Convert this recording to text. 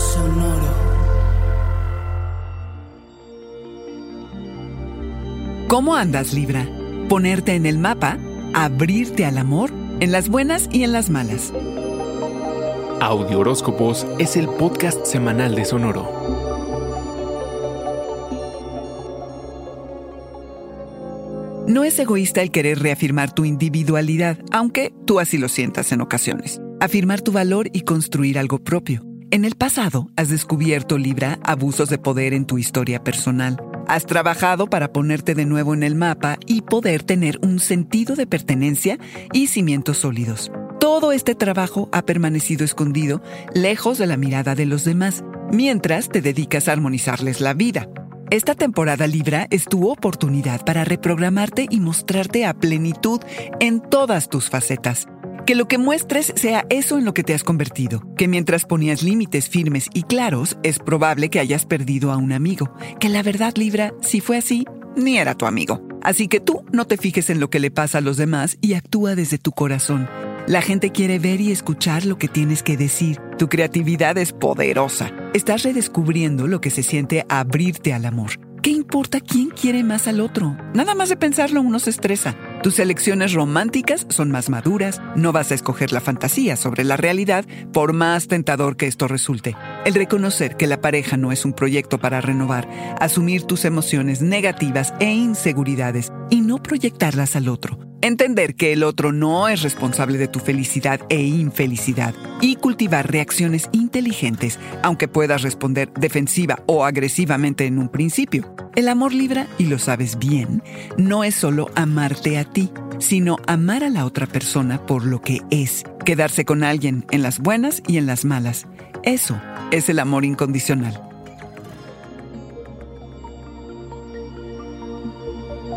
Sonoro. ¿Cómo andas, Libra? Ponerte en el mapa, abrirte al amor, en las buenas y en las malas. Audio Horóscopos es el podcast semanal de Sonoro. No es egoísta el querer reafirmar tu individualidad, aunque tú así lo sientas en ocasiones. Afirmar tu valor y construir algo propio. En el pasado, has descubierto, Libra, abusos de poder en tu historia personal. Has trabajado para ponerte de nuevo en el mapa y poder tener un sentido de pertenencia y cimientos sólidos. Todo este trabajo ha permanecido escondido, lejos de la mirada de los demás, mientras te dedicas a armonizarles la vida. Esta temporada Libra es tu oportunidad para reprogramarte y mostrarte a plenitud en todas tus facetas. Que lo que muestres sea eso en lo que te has convertido. Que mientras ponías límites firmes y claros, es probable que hayas perdido a un amigo. Que la verdad, Libra, si fue así, ni era tu amigo. Así que tú no te fijes en lo que le pasa a los demás y actúa desde tu corazón. La gente quiere ver y escuchar lo que tienes que decir. Tu creatividad es poderosa. Estás redescubriendo lo que se siente abrirte al amor. ¿Qué importa quién quiere más al otro? Nada más de pensarlo uno se estresa. Tus elecciones románticas son más maduras, no vas a escoger la fantasía sobre la realidad, por más tentador que esto resulte. El reconocer que la pareja no es un proyecto para renovar, asumir tus emociones negativas e inseguridades y no proyectarlas al otro. Entender que el otro no es responsable de tu felicidad e infelicidad y cultivar reacciones inteligentes, aunque puedas responder defensiva o agresivamente en un principio. El amor libra, y lo sabes bien, no es solo amarte a ti, sino amar a la otra persona por lo que es, quedarse con alguien en las buenas y en las malas. Eso es el amor incondicional.